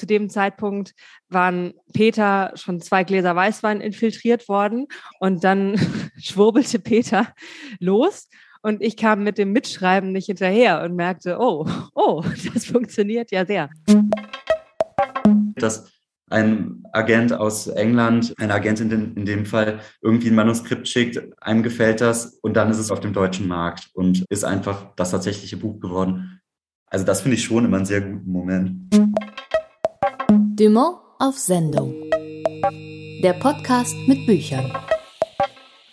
Zu dem Zeitpunkt waren Peter schon zwei Gläser Weißwein infiltriert worden und dann schwurbelte Peter los und ich kam mit dem Mitschreiben nicht hinterher und merkte, oh, oh, das funktioniert ja sehr. Das ein Agent aus England, ein Agent in, den, in dem Fall, irgendwie ein Manuskript schickt, einem gefällt das und dann ist es auf dem deutschen Markt und ist einfach das tatsächliche Buch geworden. Also das finde ich schon immer einen sehr guten Moment. Dumont auf Sendung. Der Podcast mit Büchern.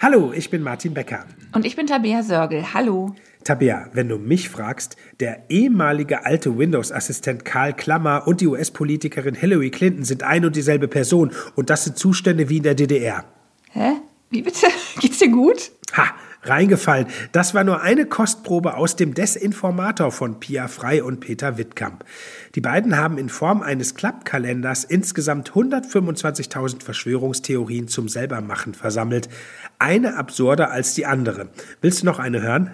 Hallo, ich bin Martin Becker. Und ich bin Tabea Sörgel. Hallo. Tabea, wenn du mich fragst, der ehemalige alte Windows-Assistent Karl Klammer und die US-Politikerin Hillary Clinton sind ein und dieselbe Person und das sind Zustände wie in der DDR. Hä? Wie bitte? Geht's dir gut? Ha, reingefallen. Das war nur eine Kostprobe aus dem Desinformator von Pia Frei und Peter Wittkamp. Die beiden haben in Form eines Klappkalenders insgesamt 125.000 Verschwörungstheorien zum Selbermachen versammelt. Eine absurder als die andere. Willst du noch eine hören?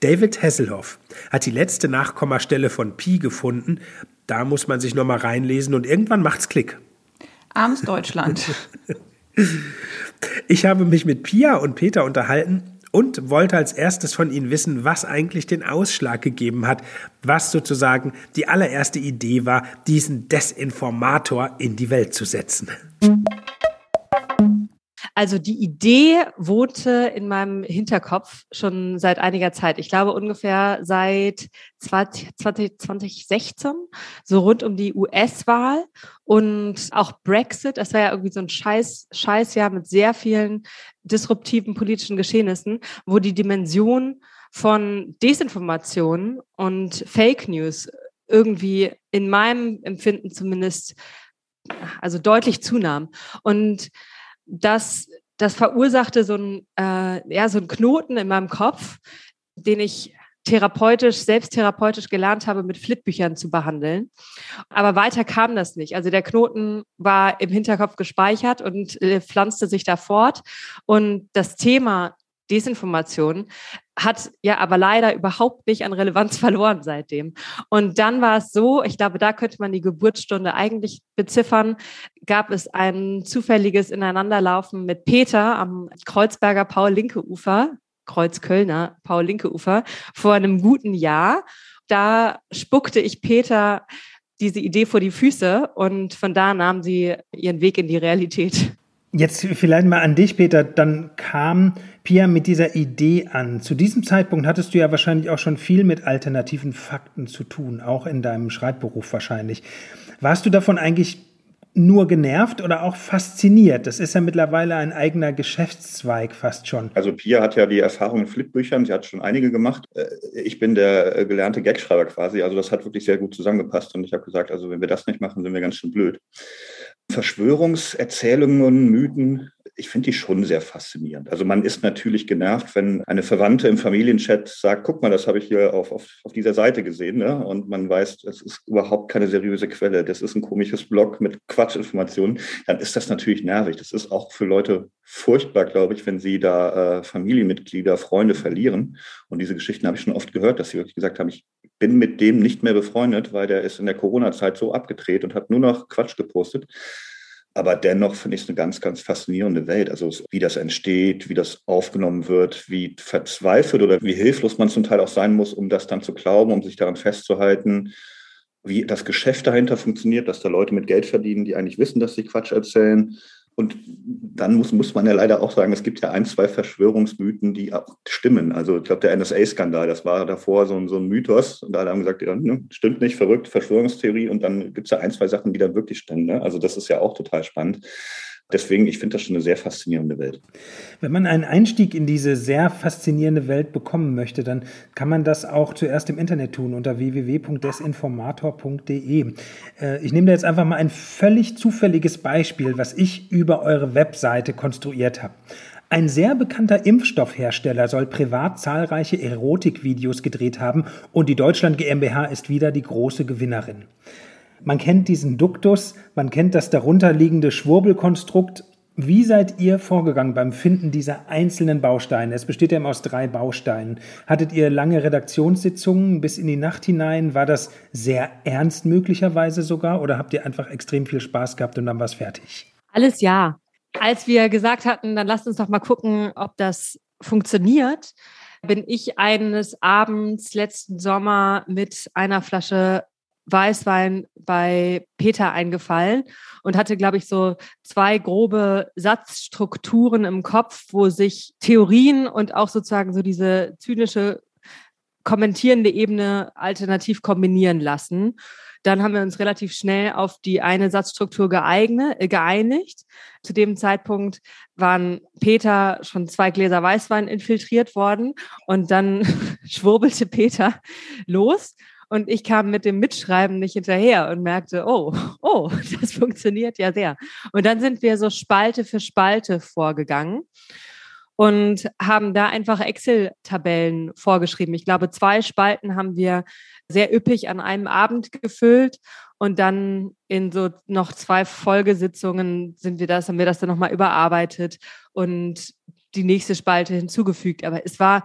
David Hasselhoff hat die letzte Nachkommastelle von Pi gefunden. Da muss man sich noch mal reinlesen und irgendwann macht's Klick. Armes Deutschland. ich habe mich mit Pia und Peter unterhalten und wollte als erstes von ihnen wissen, was eigentlich den Ausschlag gegeben hat, was sozusagen die allererste Idee war, diesen Desinformator in die Welt zu setzen. Also die Idee wohnte in meinem Hinterkopf schon seit einiger Zeit. Ich glaube ungefähr seit 20, 2016, so rund um die US-Wahl und auch Brexit. Das war ja irgendwie so ein Scheiß, Scheißjahr mit sehr vielen disruptiven politischen Geschehnissen, wo die Dimension von Desinformation und Fake News irgendwie in meinem Empfinden zumindest also deutlich zunahm. Und das, das verursachte so ein, äh, ja, so ein Knoten in meinem Kopf, den ich therapeutisch, selbsttherapeutisch gelernt habe, mit Flipbüchern zu behandeln. Aber weiter kam das nicht. Also der Knoten war im Hinterkopf gespeichert und äh, pflanzte sich da fort. Und das Thema Desinformation hat ja aber leider überhaupt nicht an Relevanz verloren seitdem. Und dann war es so, ich glaube, da könnte man die Geburtsstunde eigentlich beziffern, gab es ein zufälliges Ineinanderlaufen mit Peter am Kreuzberger Paul-Linke-Ufer, Kreuzkölner Paul-Linke-Ufer, vor einem guten Jahr. Da spuckte ich Peter diese Idee vor die Füße und von da nahm sie ihren Weg in die Realität. Jetzt vielleicht mal an dich, Peter. Dann kam Pia mit dieser Idee an. Zu diesem Zeitpunkt hattest du ja wahrscheinlich auch schon viel mit alternativen Fakten zu tun, auch in deinem Schreibberuf wahrscheinlich. Warst du davon eigentlich nur genervt oder auch fasziniert? Das ist ja mittlerweile ein eigener Geschäftszweig fast schon. Also Pia hat ja die Erfahrung in Flipbüchern, sie hat schon einige gemacht. Äh, ich bin der äh, gelernte Gagschreiber quasi, also das hat wirklich sehr gut zusammengepasst und ich habe gesagt, also wenn wir das nicht machen, sind wir ganz schön blöd. Verschwörungserzählungen, Mythen, ich finde die schon sehr faszinierend. Also man ist natürlich genervt, wenn eine Verwandte im Familienchat sagt, guck mal, das habe ich hier auf, auf, auf dieser Seite gesehen. Ne? Und man weiß, das ist überhaupt keine seriöse Quelle. Das ist ein komisches Blog mit Quatschinformationen. Dann ist das natürlich nervig. Das ist auch für Leute furchtbar, glaube ich, wenn sie da äh, Familienmitglieder, Freunde verlieren. Und diese Geschichten habe ich schon oft gehört, dass sie wirklich gesagt haben, ich bin mit dem nicht mehr befreundet, weil der ist in der Corona-Zeit so abgedreht und hat nur noch Quatsch gepostet. Aber dennoch finde ich es eine ganz, ganz faszinierende Welt. Also wie das entsteht, wie das aufgenommen wird, wie verzweifelt oder wie hilflos man zum Teil auch sein muss, um das dann zu glauben, um sich daran festzuhalten, wie das Geschäft dahinter funktioniert, dass da Leute mit Geld verdienen, die eigentlich wissen, dass sie Quatsch erzählen und dann muss, muss man ja leider auch sagen, es gibt ja ein, zwei Verschwörungsmythen, die auch stimmen. Also ich glaube, der NSA-Skandal, das war davor so ein, so ein Mythos. Und alle haben gesagt, ja, ne, stimmt nicht, verrückt, Verschwörungstheorie. Und dann gibt es ja ein, zwei Sachen, die da wirklich stimmen. Ne? Also das ist ja auch total spannend. Deswegen, ich finde das schon eine sehr faszinierende Welt. Wenn man einen Einstieg in diese sehr faszinierende Welt bekommen möchte, dann kann man das auch zuerst im Internet tun unter www.desinformator.de. Äh, ich nehme da jetzt einfach mal ein völlig zufälliges Beispiel, was ich über eure Webseite konstruiert habe. Ein sehr bekannter Impfstoffhersteller soll privat zahlreiche Erotikvideos gedreht haben und die Deutschland GmbH ist wieder die große Gewinnerin. Man kennt diesen Duktus, man kennt das darunterliegende Schwurbelkonstrukt. Wie seid ihr vorgegangen beim Finden dieser einzelnen Bausteine? Es besteht ja immer aus drei Bausteinen. Hattet ihr lange Redaktionssitzungen bis in die Nacht hinein? War das sehr ernst möglicherweise sogar? Oder habt ihr einfach extrem viel Spaß gehabt und dann war es fertig? Alles ja. Als wir gesagt hatten, dann lasst uns doch mal gucken, ob das funktioniert, bin ich eines Abends letzten Sommer mit einer Flasche Weißwein bei Peter eingefallen und hatte, glaube ich, so zwei grobe Satzstrukturen im Kopf, wo sich Theorien und auch sozusagen so diese zynische kommentierende Ebene alternativ kombinieren lassen. Dann haben wir uns relativ schnell auf die eine Satzstruktur geeignet, äh, geeinigt. Zu dem Zeitpunkt waren Peter schon zwei Gläser Weißwein infiltriert worden und dann schwurbelte Peter los und ich kam mit dem Mitschreiben nicht hinterher und merkte, oh, oh, das funktioniert ja sehr. Und dann sind wir so Spalte für Spalte vorgegangen und haben da einfach Excel-Tabellen vorgeschrieben. Ich glaube, zwei Spalten haben wir sehr üppig an einem Abend gefüllt und dann in so noch zwei Folgesitzungen sind wir das, haben wir das dann nochmal überarbeitet und die nächste Spalte hinzugefügt. Aber es war,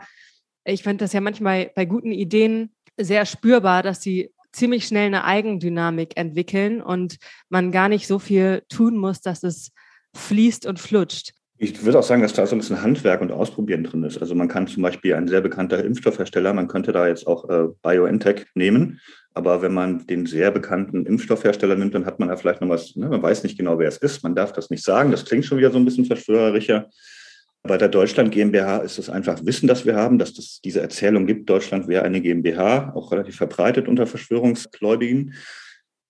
ich fand das ja manchmal bei guten Ideen sehr spürbar, dass sie ziemlich schnell eine Eigendynamik entwickeln und man gar nicht so viel tun muss, dass es fließt und flutscht. Ich würde auch sagen, dass da so ein bisschen Handwerk und Ausprobieren drin ist. Also man kann zum Beispiel ein sehr bekannter Impfstoffhersteller, man könnte da jetzt auch äh, BioNTech nehmen, aber wenn man den sehr bekannten Impfstoffhersteller nimmt, dann hat man da vielleicht noch was, ne, man weiß nicht genau, wer es ist, man darf das nicht sagen, das klingt schon wieder so ein bisschen verschwörerischer. Bei der Deutschland GmbH ist es einfach Wissen, das wir haben, dass es diese Erzählung gibt, Deutschland wäre eine GmbH, auch relativ verbreitet unter Verschwörungsgläubigen.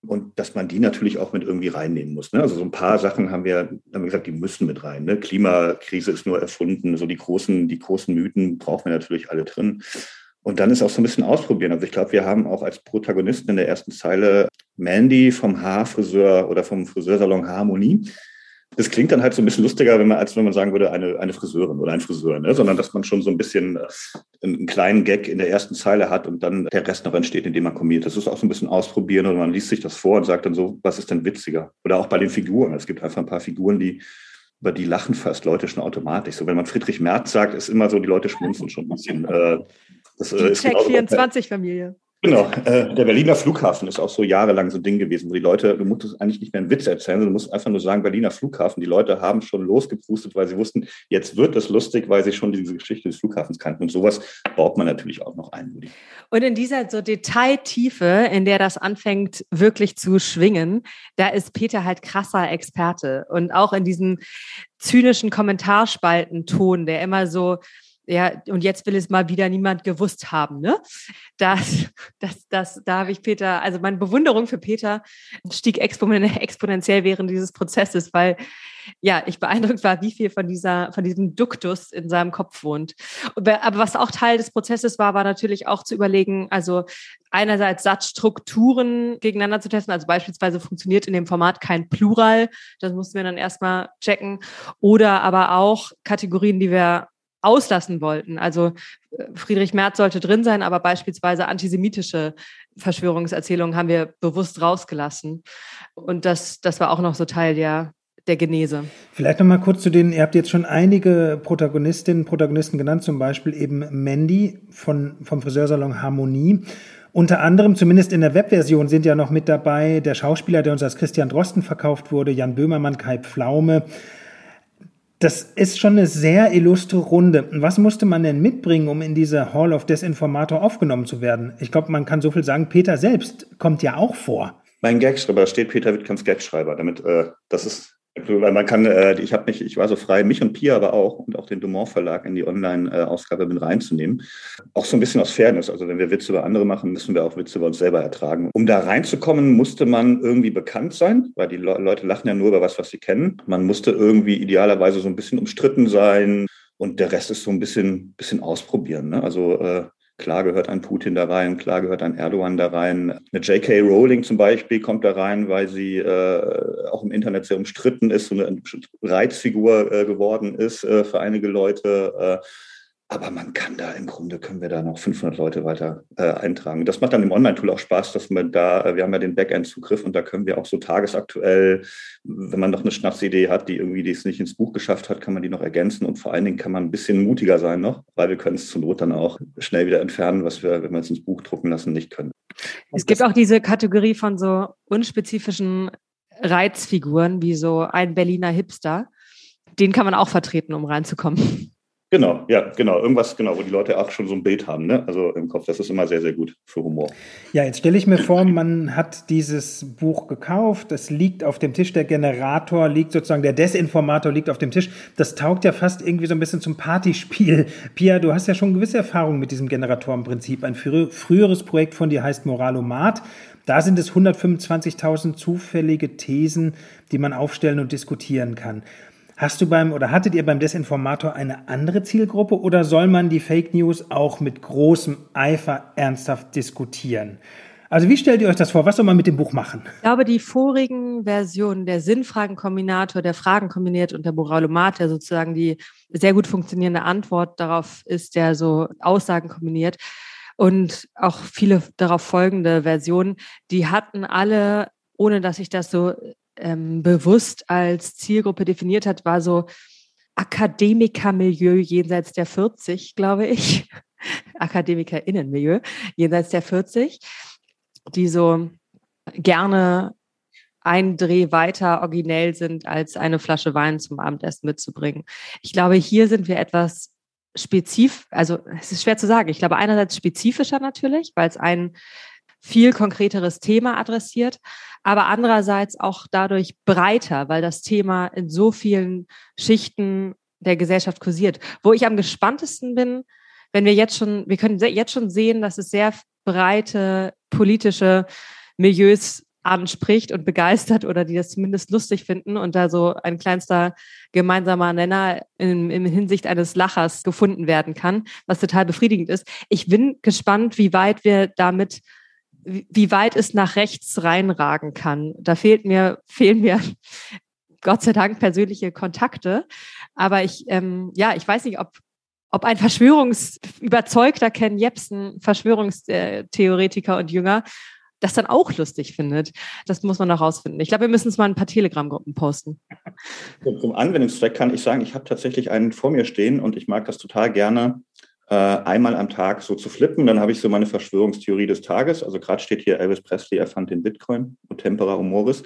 Und dass man die natürlich auch mit irgendwie reinnehmen muss. Ne? Also so ein paar Sachen haben wir, haben wir gesagt, die müssen mit rein. Ne? Klimakrise ist nur erfunden, so die großen, die großen Mythen brauchen wir natürlich alle drin. Und dann ist auch so ein bisschen ausprobieren. Also ich glaube, wir haben auch als Protagonisten in der ersten Zeile Mandy vom Haarfriseur oder vom Friseursalon Harmonie das klingt dann halt so ein bisschen lustiger, wenn man, als wenn man sagen würde, eine, eine Friseurin oder ein Friseur, ne? sondern dass man schon so ein bisschen äh, einen kleinen Gag in der ersten Zeile hat und dann der Rest noch entsteht, indem man kombiniert. Das ist auch so ein bisschen ausprobieren und man liest sich das vor und sagt dann so, was ist denn witziger? Oder auch bei den Figuren. Es gibt einfach ein paar Figuren, die über die lachen fast Leute schon automatisch. So, wenn man Friedrich Merz sagt, ist immer so, die Leute schmunzeln schon ein bisschen. Äh, das, äh, die Check 24-Familie. Genau. Äh, der Berliner Flughafen ist auch so jahrelang so ein Ding gewesen, wo die Leute, du musst eigentlich nicht mehr einen Witz erzählen, du musst einfach nur sagen, Berliner Flughafen. Die Leute haben schon losgepustet, weil sie wussten, jetzt wird es lustig, weil sie schon diese Geschichte des Flughafens kannten. Und sowas baut man natürlich auch noch ein. Und in dieser so Detailtiefe, in der das anfängt wirklich zu schwingen, da ist Peter halt krasser Experte. Und auch in diesem zynischen Kommentarspaltenton, der immer so ja, und jetzt will es mal wieder niemand gewusst haben, ne? Das, das, das, da habe ich Peter, also meine Bewunderung für Peter stieg exponentiell während dieses Prozesses, weil ja, ich beeindruckt war, wie viel von dieser, von diesem Duktus in seinem Kopf wohnt. Aber was auch Teil des Prozesses war, war natürlich auch zu überlegen, also einerseits Satzstrukturen gegeneinander zu testen, also beispielsweise funktioniert in dem Format kein Plural, das mussten wir dann erstmal checken, oder aber auch Kategorien, die wir auslassen wollten. Also äh, Friedrich Merz sollte drin sein, aber beispielsweise antisemitische Verschwörungserzählungen haben wir bewusst rausgelassen. Und das, das war auch noch so Teil der, der Genese. Vielleicht noch mal kurz zu denen, ihr habt jetzt schon einige Protagonistinnen, Protagonisten genannt, zum Beispiel eben Mandy von, vom Friseursalon Harmonie. Unter anderem, zumindest in der Webversion, sind ja noch mit dabei der Schauspieler, der uns als Christian Drosten verkauft wurde, Jan Böhmermann, Kai Pflaume, das ist schon eine sehr illustre Runde. Was musste man denn mitbringen, um in diese Hall of Desinformator aufgenommen zu werden? Ich glaube, man kann so viel sagen, Peter selbst kommt ja auch vor. Mein Gagschreiber, da steht Peter Wittkamps Gagschreiber. Damit, äh, das ist weil man kann, äh, ich habe mich, ich war so frei, mich und Pia aber auch und auch den Dumont Verlag in die Online-Ausgabe mit reinzunehmen. Auch so ein bisschen aus Fairness. Also wenn wir Witze über andere machen, müssen wir auch Witze über uns selber ertragen. Um da reinzukommen, musste man irgendwie bekannt sein, weil die Leute lachen ja nur über was, was sie kennen. Man musste irgendwie idealerweise so ein bisschen umstritten sein. Und der Rest ist so ein bisschen, bisschen ausprobieren. Ne? Also äh, Klar gehört ein Putin da rein, klar gehört ein Erdogan da rein. Eine J.K. Rowling zum Beispiel kommt da rein, weil sie äh, auch im Internet sehr umstritten ist, so eine Reizfigur äh, geworden ist äh, für einige Leute. Aber man kann da im Grunde, können wir da noch 500 Leute weiter äh, eintragen. Das macht dann im Online-Tool auch Spaß, dass man da, äh, wir haben ja den Backend-Zugriff und da können wir auch so tagesaktuell, wenn man noch eine Schnapsidee hat, die irgendwie die es nicht ins Buch geschafft hat, kann man die noch ergänzen und vor allen Dingen kann man ein bisschen mutiger sein noch, weil wir können es zur Not dann auch schnell wieder entfernen, was wir, wenn wir es ins Buch drucken lassen, nicht können. Es gibt auch diese Kategorie von so unspezifischen Reizfiguren, wie so ein Berliner Hipster. Den kann man auch vertreten, um reinzukommen. Genau, ja, genau. Irgendwas, genau, wo die Leute auch schon so ein Bild haben, ne? Also im Kopf. Das ist immer sehr, sehr gut für Humor. Ja, jetzt stelle ich mir vor, man hat dieses Buch gekauft, es liegt auf dem Tisch, der Generator liegt sozusagen, der Desinformator liegt auf dem Tisch. Das taugt ja fast irgendwie so ein bisschen zum Partyspiel. Pia, du hast ja schon gewisse Erfahrung mit diesem Generatorenprinzip. Ein früheres Projekt von dir heißt Moralomat. Da sind es 125.000 zufällige Thesen, die man aufstellen und diskutieren kann. Hast du beim oder hattet ihr beim Desinformator eine andere Zielgruppe oder soll man die Fake News auch mit großem Eifer ernsthaft diskutieren? Also wie stellt ihr euch das vor? Was soll man mit dem Buch machen? Ich glaube, die vorigen Versionen, der Sinnfragenkombinator, der Fragen kombiniert und der Moralomat, der sozusagen die sehr gut funktionierende Antwort darauf ist, der so Aussagen kombiniert und auch viele darauf folgende Versionen, die hatten alle, ohne dass ich das so ähm, bewusst als Zielgruppe definiert hat, war so Akademikermilieu jenseits der 40, glaube ich. Akademikerinnenmilieu jenseits der 40, die so gerne ein Dreh weiter originell sind, als eine Flasche Wein zum Abendessen mitzubringen. Ich glaube, hier sind wir etwas spezifisch, also es ist schwer zu sagen. Ich glaube, einerseits spezifischer natürlich, weil es ein viel konkreteres Thema adressiert, aber andererseits auch dadurch breiter, weil das Thema in so vielen Schichten der Gesellschaft kursiert. Wo ich am gespanntesten bin, wenn wir jetzt schon, wir können jetzt schon sehen, dass es sehr breite politische Milieus anspricht und begeistert oder die das zumindest lustig finden und da so ein kleinster gemeinsamer Nenner in, in Hinsicht eines Lachers gefunden werden kann, was total befriedigend ist. Ich bin gespannt, wie weit wir damit wie weit es nach rechts reinragen kann. Da fehlt mir, fehlen mir Gott sei Dank persönliche Kontakte. Aber ich, ähm, ja, ich weiß nicht, ob, ob ein Verschwörungsüberzeugter Ken Jebsen, Verschwörungstheoretiker und Jünger, das dann auch lustig findet. Das muss man noch rausfinden. Ich glaube, wir müssen es mal ein paar Telegram-Gruppen posten. Zum Anwendungszweck kann ich sagen, ich habe tatsächlich einen vor mir stehen und ich mag das total gerne, einmal am Tag so zu flippen. Dann habe ich so meine Verschwörungstheorie des Tages. Also gerade steht hier, Elvis Presley erfand den Bitcoin und Tempera Humoris.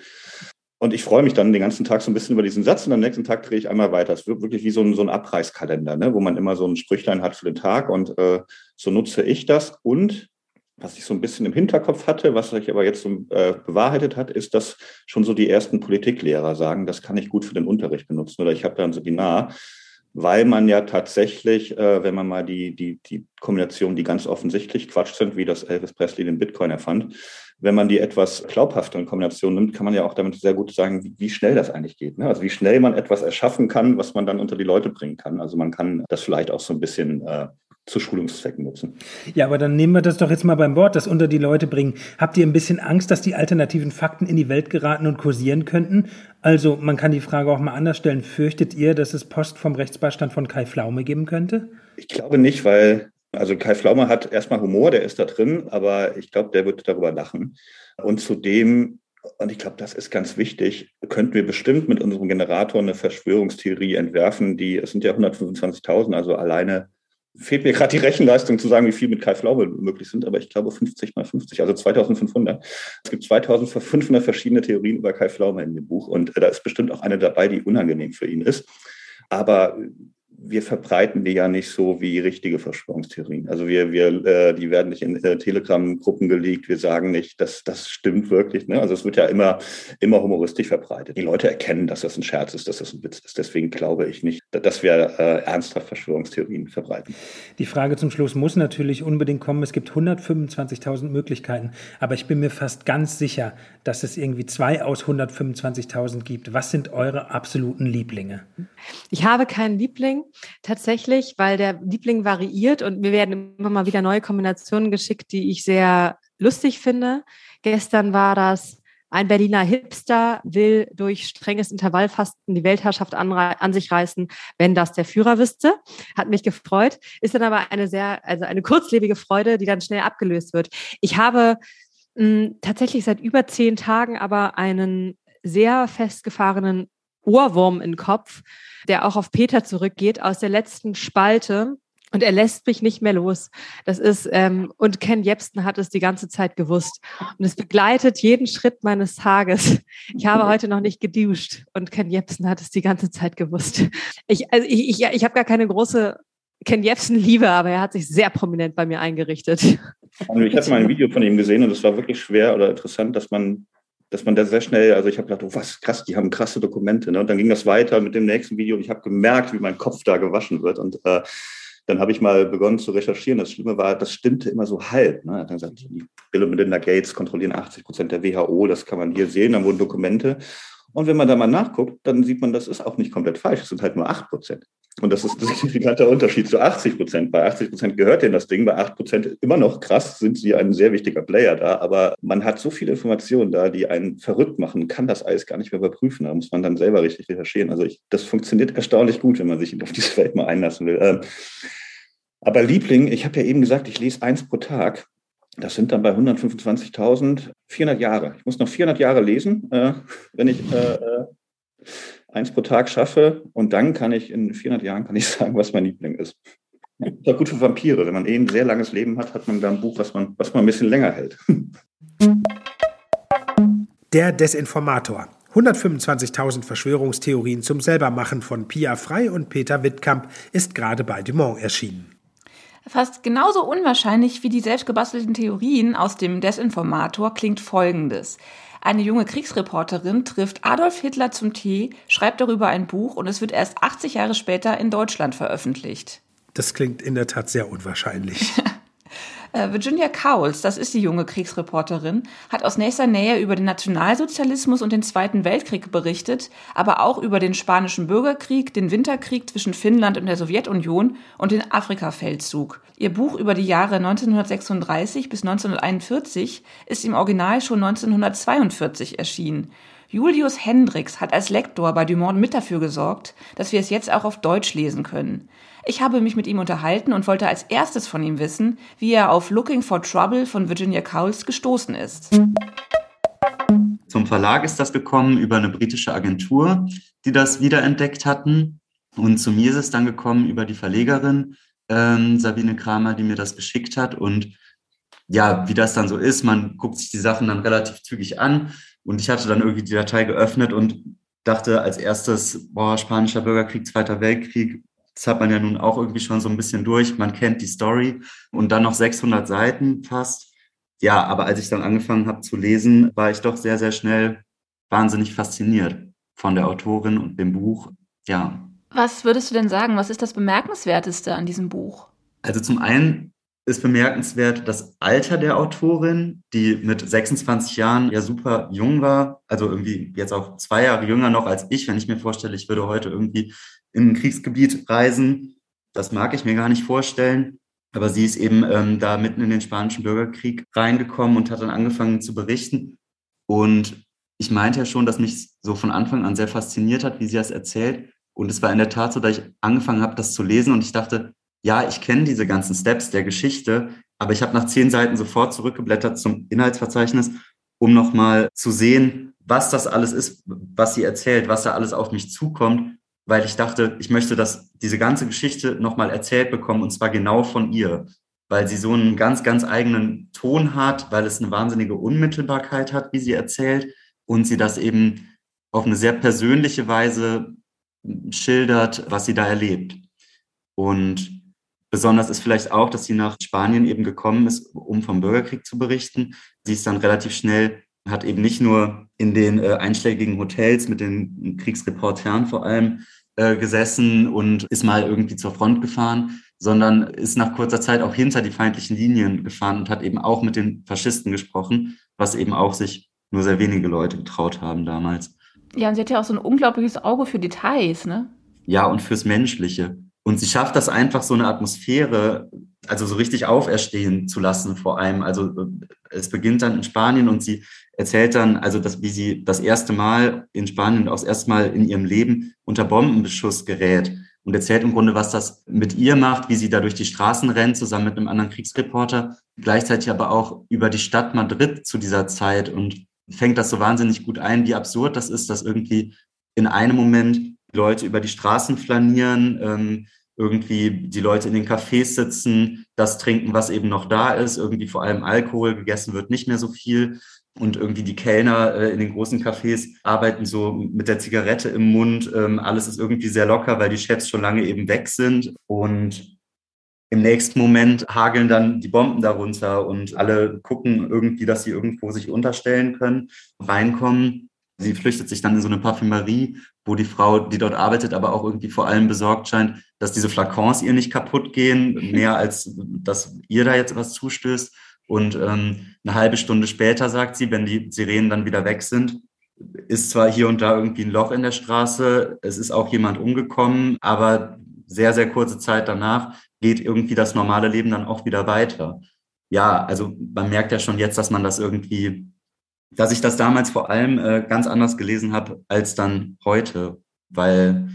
Und ich freue mich dann den ganzen Tag so ein bisschen über diesen Satz und am nächsten Tag drehe ich einmal weiter. Es wird wirklich wie so ein, so ein Abreißkalender, ne? wo man immer so ein Sprüchlein hat für den Tag und äh, so nutze ich das. Und was ich so ein bisschen im Hinterkopf hatte, was sich aber jetzt so äh, bewahrheitet hat, ist, dass schon so die ersten Politiklehrer sagen, das kann ich gut für den Unterricht benutzen. Oder ich habe da ein Seminar, weil man ja tatsächlich, äh, wenn man mal die, die, die Kombination, die ganz offensichtlich Quatsch sind, wie das Elvis Presley den Bitcoin erfand, wenn man die etwas glaubhafteren Kombinationen nimmt, kann man ja auch damit sehr gut sagen, wie, wie schnell das eigentlich geht. Ne? Also wie schnell man etwas erschaffen kann, was man dann unter die Leute bringen kann. Also man kann das vielleicht auch so ein bisschen äh, zu Schulungszwecken nutzen. Ja, aber dann nehmen wir das doch jetzt mal beim Wort, das unter die Leute bringen. Habt ihr ein bisschen Angst, dass die alternativen Fakten in die Welt geraten und kursieren könnten? Also man kann die Frage auch mal anders stellen. Fürchtet ihr, dass es Post vom Rechtsbeistand von Kai Flaume geben könnte? Ich glaube nicht, weil also Kai Flaume hat erstmal Humor, der ist da drin, aber ich glaube, der wird darüber lachen. Und zudem und ich glaube, das ist ganz wichtig, könnten wir bestimmt mit unserem Generator eine Verschwörungstheorie entwerfen, die, es sind ja 125.000, also alleine fehlt mir gerade die Rechenleistung zu sagen, wie viel mit Kai Flaube möglich sind, aber ich glaube 50 mal 50, also 2500. Es gibt 2500 verschiedene Theorien über Kai Flaube in dem Buch und äh, da ist bestimmt auch eine dabei, die unangenehm für ihn ist. Aber wir verbreiten die ja nicht so wie richtige Verschwörungstheorien. Also wir, wir, äh, die werden nicht in äh, Telegram-Gruppen geleakt. Wir sagen nicht, dass das stimmt wirklich. Ne? Also es wird ja immer, immer humoristisch verbreitet. Die Leute erkennen, dass das ein Scherz ist, dass das ein Witz ist. Deswegen glaube ich nicht, dass wir äh, ernsthaft Verschwörungstheorien verbreiten. Die Frage zum Schluss muss natürlich unbedingt kommen. Es gibt 125.000 Möglichkeiten, aber ich bin mir fast ganz sicher, dass es irgendwie zwei aus 125.000 gibt. Was sind eure absoluten Lieblinge? Ich habe keinen Liebling tatsächlich, weil der Liebling variiert und mir werden immer mal wieder neue Kombinationen geschickt, die ich sehr lustig finde. Gestern war das Ein Berliner Hipster will durch strenges Intervallfasten die Weltherrschaft an, an, sich reißen, wenn das der Führer wüsste. Hat mich gefreut. Ist dann aber eine sehr, also eine kurzlebige Freude, die dann schnell abgelöst wird. Ich habe mh, hm, tatsächlich seit über zehn Tagen aber einen sehr festgefahrenen Ohrwurm im Kopf, der auch auf Peter zurückgeht aus der letzten Spalte. Und er lässt mich nicht mehr los. Das ist, ähm, und Ken Jebsen hat es die ganze Zeit gewusst. Und es begleitet jeden Schritt meines Tages. Ich habe heute noch nicht geduscht und Ken Jebsen hat es die ganze Zeit gewusst. Ich, also ich, ich, ich habe gar keine große Ken Jebsen-Liebe, aber er hat sich sehr prominent bei mir eingerichtet. Also ich habe mal ein Video von ihm gesehen und es war wirklich schwer oder interessant, dass man dass man da sehr schnell, also ich habe gedacht, oh, was krass, die haben krasse Dokumente. Ne? Und dann ging das weiter mit dem nächsten Video und ich habe gemerkt, wie mein Kopf da gewaschen wird. Und äh, dann habe ich mal begonnen zu recherchieren. Das Schlimme war, das stimmte immer so halb. Ne? Dann gesagt, die Bill und Melinda Gates kontrollieren 80 Prozent der WHO, das kann man hier sehen. Dann wurden Dokumente. Und wenn man da mal nachguckt, dann sieht man, das ist auch nicht komplett falsch. Es sind halt nur 8 Prozent. Und das ist ein signifikanter Unterschied zu 80 Prozent. Bei 80 Prozent gehört denen das Ding, bei 8 Prozent immer noch krass sind sie ein sehr wichtiger Player da. Aber man hat so viele Informationen da, die einen verrückt machen, kann das alles gar nicht mehr überprüfen. Da muss man dann selber richtig recherchieren. Also ich, das funktioniert erstaunlich gut, wenn man sich auf diese Welt mal einlassen will. Ähm, aber Liebling, ich habe ja eben gesagt, ich lese eins pro Tag. Das sind dann bei 125.000 400 Jahre. Ich muss noch 400 Jahre lesen, äh, wenn ich äh, äh, eins pro Tag schaffe. Und dann kann ich in 400 Jahren kann ich sagen, was mein Liebling ist. Das ist auch gut für Vampire. Wenn man eh ein sehr langes Leben hat, hat man da ein Buch, was man, was man ein bisschen länger hält. Der Desinformator. 125.000 Verschwörungstheorien zum Selbermachen von Pia Frei und Peter Wittkamp ist gerade bei Dumont erschienen. Fast genauso unwahrscheinlich wie die selbstgebastelten Theorien aus dem Desinformator klingt Folgendes. Eine junge Kriegsreporterin trifft Adolf Hitler zum Tee, schreibt darüber ein Buch und es wird erst 80 Jahre später in Deutschland veröffentlicht. Das klingt in der Tat sehr unwahrscheinlich. Äh, Virginia Cowles, das ist die junge Kriegsreporterin, hat aus nächster Nähe über den Nationalsozialismus und den Zweiten Weltkrieg berichtet, aber auch über den Spanischen Bürgerkrieg, den Winterkrieg zwischen Finnland und der Sowjetunion und den Afrikafeldzug. Ihr Buch über die Jahre 1936 bis 1941 ist im Original schon 1942 erschienen. Julius Hendricks hat als Lektor bei Dumont mit dafür gesorgt, dass wir es jetzt auch auf Deutsch lesen können. Ich habe mich mit ihm unterhalten und wollte als erstes von ihm wissen, wie er auf Looking for Trouble von Virginia Cowles gestoßen ist. Zum Verlag ist das gekommen über eine britische Agentur, die das wiederentdeckt hatten. Und zu mir ist es dann gekommen über die Verlegerin ähm, Sabine Kramer, die mir das geschickt hat. Und ja, wie das dann so ist, man guckt sich die Sachen dann relativ zügig an. Und ich hatte dann irgendwie die Datei geöffnet und dachte als erstes, boah, spanischer Bürgerkrieg, Zweiter Weltkrieg, das hat man ja nun auch irgendwie schon so ein bisschen durch. Man kennt die Story und dann noch 600 Seiten fast. Ja, aber als ich dann angefangen habe zu lesen, war ich doch sehr, sehr schnell wahnsinnig fasziniert von der Autorin und dem Buch. Ja. Was würdest du denn sagen? Was ist das Bemerkenswerteste an diesem Buch? Also zum einen ist bemerkenswert das Alter der Autorin, die mit 26 Jahren ja super jung war, also irgendwie jetzt auch zwei Jahre jünger noch als ich, wenn ich mir vorstelle, ich würde heute irgendwie in ein Kriegsgebiet reisen. Das mag ich mir gar nicht vorstellen. Aber sie ist eben ähm, da mitten in den Spanischen Bürgerkrieg reingekommen und hat dann angefangen zu berichten. Und ich meinte ja schon, dass mich so von Anfang an sehr fasziniert hat, wie sie das erzählt. Und es war in der Tat so, dass ich angefangen habe, das zu lesen und ich dachte, ja, ich kenne diese ganzen Steps der Geschichte, aber ich habe nach zehn Seiten sofort zurückgeblättert zum Inhaltsverzeichnis, um nochmal zu sehen, was das alles ist, was sie erzählt, was da alles auf mich zukommt weil ich dachte, ich möchte, dass diese ganze Geschichte nochmal erzählt bekommen und zwar genau von ihr, weil sie so einen ganz, ganz eigenen Ton hat, weil es eine wahnsinnige Unmittelbarkeit hat, wie sie erzählt und sie das eben auf eine sehr persönliche Weise schildert, was sie da erlebt. Und besonders ist vielleicht auch, dass sie nach Spanien eben gekommen ist, um vom Bürgerkrieg zu berichten. Sie ist dann relativ schnell hat eben nicht nur in den äh, einschlägigen Hotels mit den Kriegsreportern vor allem äh, gesessen und ist mal irgendwie zur Front gefahren, sondern ist nach kurzer Zeit auch hinter die feindlichen Linien gefahren und hat eben auch mit den Faschisten gesprochen, was eben auch sich nur sehr wenige Leute getraut haben damals. Ja, und sie hat ja auch so ein unglaubliches Auge für Details, ne? Ja, und fürs Menschliche. Und sie schafft das einfach, so eine Atmosphäre, also so richtig auferstehen zu lassen vor allem. Also es beginnt dann in Spanien und sie erzählt dann, also dass, wie sie das erste Mal in Spanien, auch das erste Mal in ihrem Leben unter Bombenbeschuss gerät und erzählt im Grunde, was das mit ihr macht, wie sie da durch die Straßen rennt, zusammen mit einem anderen Kriegsreporter, gleichzeitig aber auch über die Stadt Madrid zu dieser Zeit und fängt das so wahnsinnig gut ein, wie absurd das ist, dass irgendwie in einem Moment Leute über die Straßen flanieren, ähm, irgendwie die Leute in den Cafés sitzen, das trinken, was eben noch da ist, irgendwie vor allem Alkohol, gegessen wird nicht mehr so viel. Und irgendwie die Kellner äh, in den großen Cafés arbeiten so mit der Zigarette im Mund. Ähm, alles ist irgendwie sehr locker, weil die Chefs schon lange eben weg sind. Und im nächsten Moment hageln dann die Bomben darunter und alle gucken irgendwie, dass sie irgendwo sich unterstellen können, reinkommen. Sie flüchtet sich dann in so eine Parfümerie, wo die Frau, die dort arbeitet, aber auch irgendwie vor allem besorgt scheint, dass diese Flakons ihr nicht kaputt gehen, mehr als dass ihr da jetzt was zustößt. Und ähm, eine halbe Stunde später sagt sie, wenn die Sirenen dann wieder weg sind, ist zwar hier und da irgendwie ein Loch in der Straße, es ist auch jemand umgekommen, aber sehr, sehr kurze Zeit danach geht irgendwie das normale Leben dann auch wieder weiter. Ja, also man merkt ja schon jetzt, dass man das irgendwie dass ich das damals vor allem äh, ganz anders gelesen habe als dann heute, weil,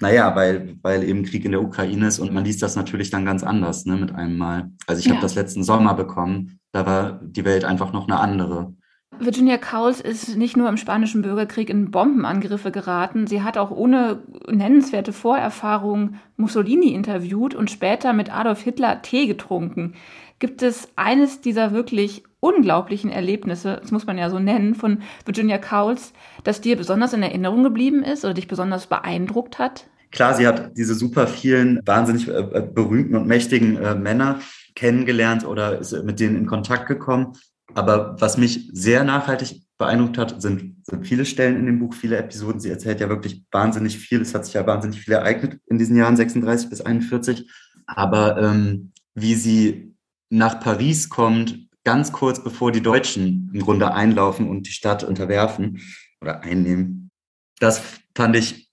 naja, weil, weil eben Krieg in der Ukraine ist und man liest das natürlich dann ganz anders, ne, mit einem Mal. Also ich ja. habe das letzten Sommer bekommen, da war die Welt einfach noch eine andere. Virginia Cowles ist nicht nur im spanischen Bürgerkrieg in Bombenangriffe geraten, sie hat auch ohne nennenswerte Vorerfahrung Mussolini interviewt und später mit Adolf Hitler Tee getrunken. Gibt es eines dieser wirklich unglaublichen Erlebnisse, das muss man ja so nennen, von Virginia Cowles, das dir besonders in Erinnerung geblieben ist oder dich besonders beeindruckt hat? Klar, sie hat diese super vielen, wahnsinnig äh, äh, berühmten und mächtigen äh, Männer kennengelernt oder ist mit denen in Kontakt gekommen. Aber was mich sehr nachhaltig beeindruckt hat, sind, sind viele Stellen in dem Buch, viele Episoden. Sie erzählt ja wirklich wahnsinnig viel. Es hat sich ja wahnsinnig viel ereignet in diesen Jahren 36 bis 41. Aber ähm, wie sie nach Paris kommt, ganz kurz bevor die Deutschen im Grunde einlaufen und die Stadt unterwerfen oder einnehmen. Das fand ich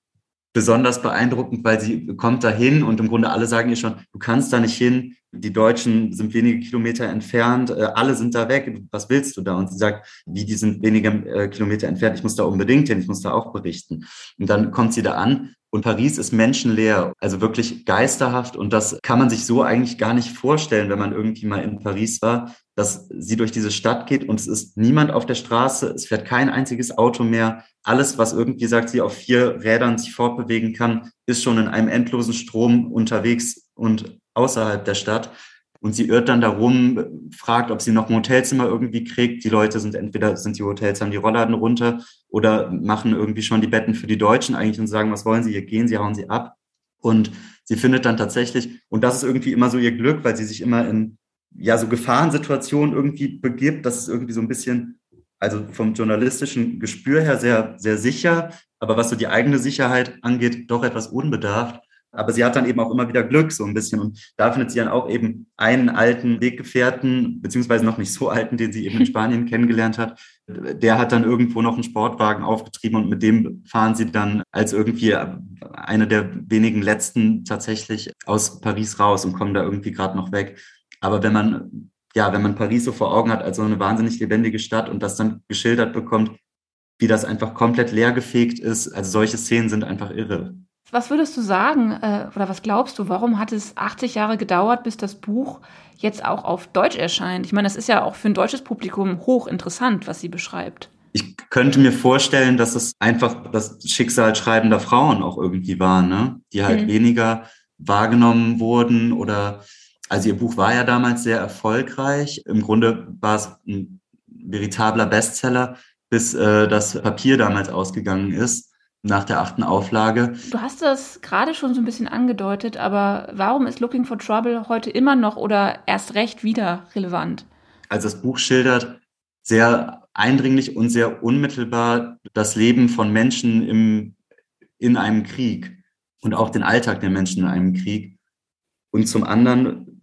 besonders beeindruckend, weil sie kommt dahin und im Grunde alle sagen ihr schon, du kannst da nicht hin, die Deutschen sind wenige Kilometer entfernt, äh, alle sind da weg, was willst du da? Und sie sagt, wie, die sind wenige äh, Kilometer entfernt, ich muss da unbedingt hin, ich muss da auch berichten. Und dann kommt sie da an und Paris ist menschenleer, also wirklich geisterhaft. Und das kann man sich so eigentlich gar nicht vorstellen, wenn man irgendwie mal in Paris war, dass sie durch diese Stadt geht und es ist niemand auf der Straße, es fährt kein einziges Auto mehr. Alles, was irgendwie sagt, sie auf vier Rädern sich fortbewegen kann, ist schon in einem endlosen Strom unterwegs und außerhalb der Stadt. Und sie irrt dann darum, fragt, ob sie noch ein Hotelzimmer irgendwie kriegt. Die Leute sind entweder sind die Hotels, haben die Rollladen runter oder machen irgendwie schon die Betten für die Deutschen eigentlich und sagen, was wollen sie, hier gehen sie, hauen sie ab. Und sie findet dann tatsächlich, und das ist irgendwie immer so ihr Glück, weil sie sich immer in ja so Gefahrensituationen irgendwie begibt. Das ist irgendwie so ein bisschen, also vom journalistischen Gespür her sehr, sehr sicher, aber was so die eigene Sicherheit angeht, doch etwas unbedarft. Aber sie hat dann eben auch immer wieder Glück, so ein bisschen. Und da findet sie dann auch eben einen alten Weggefährten, beziehungsweise noch nicht so alten, den sie eben in Spanien kennengelernt hat. Der hat dann irgendwo noch einen Sportwagen aufgetrieben und mit dem fahren sie dann als irgendwie eine der wenigen letzten tatsächlich aus Paris raus und kommen da irgendwie gerade noch weg. Aber wenn man, ja, wenn man Paris so vor Augen hat als so eine wahnsinnig lebendige Stadt und das dann geschildert bekommt, wie das einfach komplett leergefegt ist, also solche Szenen sind einfach irre. Was würdest du sagen äh, oder was glaubst du, warum hat es 80 Jahre gedauert, bis das Buch jetzt auch auf Deutsch erscheint? Ich meine, das ist ja auch für ein deutsches Publikum hochinteressant, was sie beschreibt. Ich könnte mir vorstellen, dass es einfach das Schicksal schreibender Frauen auch irgendwie war, ne? die halt mhm. weniger wahrgenommen wurden oder also ihr Buch war ja damals sehr erfolgreich. Im Grunde war es ein veritabler Bestseller, bis äh, das Papier damals ausgegangen ist nach der achten Auflage. Du hast das gerade schon so ein bisschen angedeutet, aber warum ist Looking for Trouble heute immer noch oder erst recht wieder relevant? Also das Buch schildert sehr eindringlich und sehr unmittelbar das Leben von Menschen im, in einem Krieg und auch den Alltag der Menschen in einem Krieg. Und zum anderen,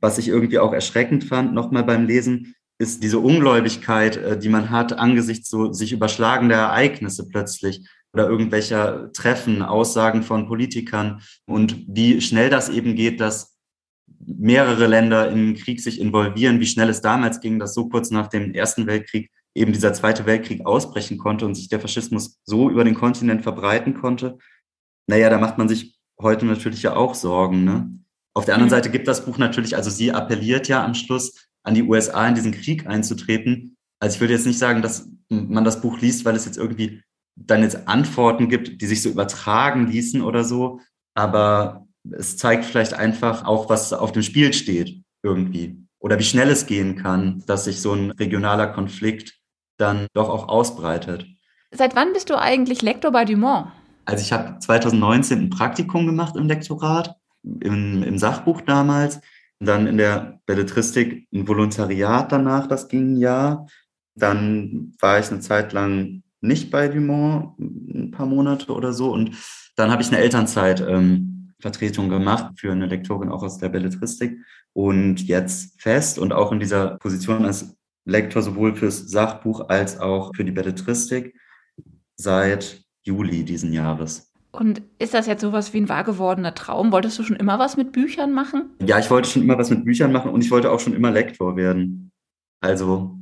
was ich irgendwie auch erschreckend fand, nochmal beim Lesen, ist diese Ungläubigkeit, äh, die man hat angesichts so sich überschlagender Ereignisse plötzlich. oder irgendwelcher Treffen, Aussagen von Politikern und wie schnell das eben geht, dass mehrere Länder in den Krieg sich involvieren, wie schnell es damals ging, dass so kurz nach dem Ersten Weltkrieg eben dieser Zweite Weltkrieg ausbrechen konnte und sich der Faschismus so über den Kontinent verbreiten konnte. Naja, da macht man sich heute natürlich ja auch Sorgen. Ne? Auf der anderen mhm. Seite gibt das Buch natürlich, also sie appelliert ja am Schluss an die USA in diesen Krieg einzutreten. Also ich würde jetzt nicht sagen, dass man das Buch liest, weil es jetzt irgendwie dann jetzt Antworten gibt, die sich so übertragen ließen oder so. Aber es zeigt vielleicht einfach auch, was auf dem Spiel steht irgendwie. Oder wie schnell es gehen kann, dass sich so ein regionaler Konflikt dann doch auch ausbreitet. Seit wann bist du eigentlich Lektor bei Dumont? Also ich habe 2019 ein Praktikum gemacht im Lektorat, im, im Sachbuch damals. Dann in der Belletristik ein Volontariat danach, das ging ein Jahr. Dann war ich eine Zeit lang nicht bei Dumont, ein paar Monate oder so. Und dann habe ich eine Elternzeit ähm, gemacht für eine Lektorin auch aus der Belletristik und jetzt fest und auch in dieser Position als Lektor sowohl fürs Sachbuch als auch für die Belletristik seit Juli diesen Jahres. Und ist das jetzt sowas wie ein wahr gewordener Traum? Wolltest du schon immer was mit Büchern machen? Ja, ich wollte schon immer was mit Büchern machen und ich wollte auch schon immer Lektor werden. Also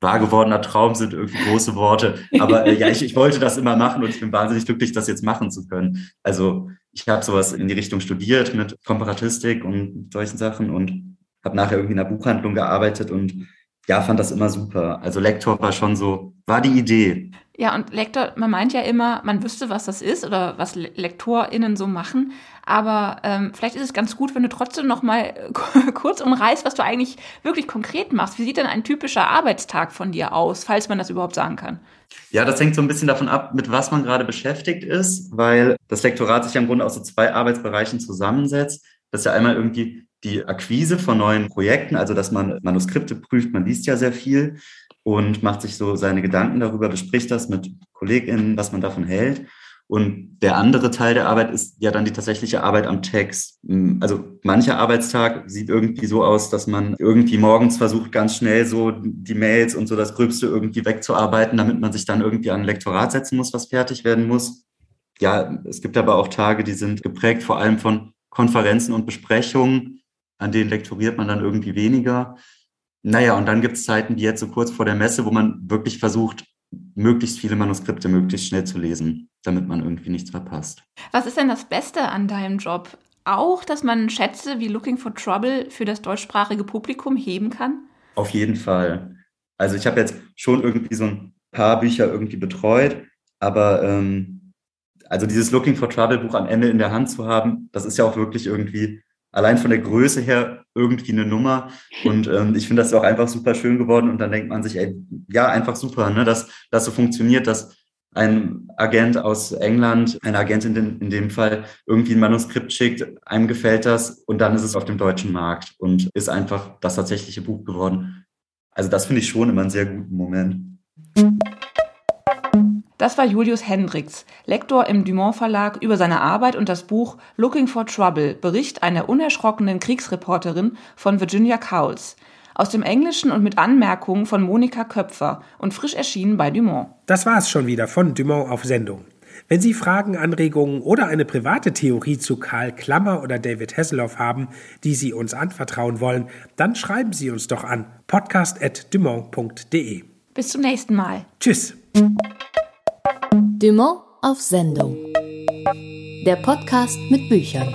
wahr gewordener Traum sind irgendwie große Worte. Aber äh, ja, ich, ich wollte das immer machen und ich bin wahnsinnig glücklich, das jetzt machen zu können. Also ich habe sowas in die Richtung studiert mit Komparatistik und solchen Sachen und habe nachher irgendwie in einer Buchhandlung gearbeitet und ja, fand das immer super. Also Lektor war schon so, war die Idee. Ja, und Lektor, man meint ja immer, man wüsste, was das ist oder was LektorInnen so machen. Aber ähm, vielleicht ist es ganz gut, wenn du trotzdem noch mal kurz umreißt, was du eigentlich wirklich konkret machst. Wie sieht denn ein typischer Arbeitstag von dir aus, falls man das überhaupt sagen kann? Ja, das hängt so ein bisschen davon ab, mit was man gerade beschäftigt ist, weil das Lektorat sich ja im Grunde aus so zwei Arbeitsbereichen zusammensetzt. Das ist ja einmal irgendwie die Akquise von neuen Projekten, also dass man Manuskripte prüft, man liest ja sehr viel und macht sich so seine Gedanken darüber, bespricht das mit KollegInnen, was man davon hält. Und der andere Teil der Arbeit ist ja dann die tatsächliche Arbeit am Text. Also mancher Arbeitstag sieht irgendwie so aus, dass man irgendwie morgens versucht, ganz schnell so die Mails und so das Gröbste irgendwie wegzuarbeiten, damit man sich dann irgendwie an ein Lektorat setzen muss, was fertig werden muss. Ja, es gibt aber auch Tage, die sind geprägt vor allem von Konferenzen und Besprechungen, an denen lektoriert man dann irgendwie weniger. Naja, und dann gibt es Zeiten wie jetzt so kurz vor der Messe, wo man wirklich versucht, möglichst viele Manuskripte möglichst schnell zu lesen, damit man irgendwie nichts verpasst. Was ist denn das Beste an deinem Job? Auch, dass man Schätze wie Looking for Trouble für das deutschsprachige Publikum heben kann? Auf jeden Fall. Also ich habe jetzt schon irgendwie so ein paar Bücher irgendwie betreut, aber ähm, also dieses Looking for Trouble Buch am Ende in der Hand zu haben, das ist ja auch wirklich irgendwie allein von der Größe her irgendwie eine Nummer. Und ähm, ich finde das auch einfach super schön geworden. Und dann denkt man sich, ey, ja, einfach super, ne, dass das so funktioniert, dass ein Agent aus England, eine Agentin in, in dem Fall, irgendwie ein Manuskript schickt, einem gefällt das und dann ist es auf dem deutschen Markt und ist einfach das tatsächliche Buch geworden. Also das finde ich schon immer einen sehr guten Moment. Das war Julius Hendricks, Lektor im Dumont Verlag über seine Arbeit und das Buch Looking for Trouble, Bericht einer unerschrockenen Kriegsreporterin von Virginia Cowles. Aus dem Englischen und mit Anmerkungen von Monika Köpfer und frisch erschienen bei Dumont. Das war es schon wieder von Dumont auf Sendung. Wenn Sie Fragen, Anregungen oder eine private Theorie zu Karl Klammer oder David Hasselhoff haben, die Sie uns anvertrauen wollen, dann schreiben Sie uns doch an podcast.dumont.de. Bis zum nächsten Mal. Tschüss. Dumont auf Sendung. Der Podcast mit Büchern.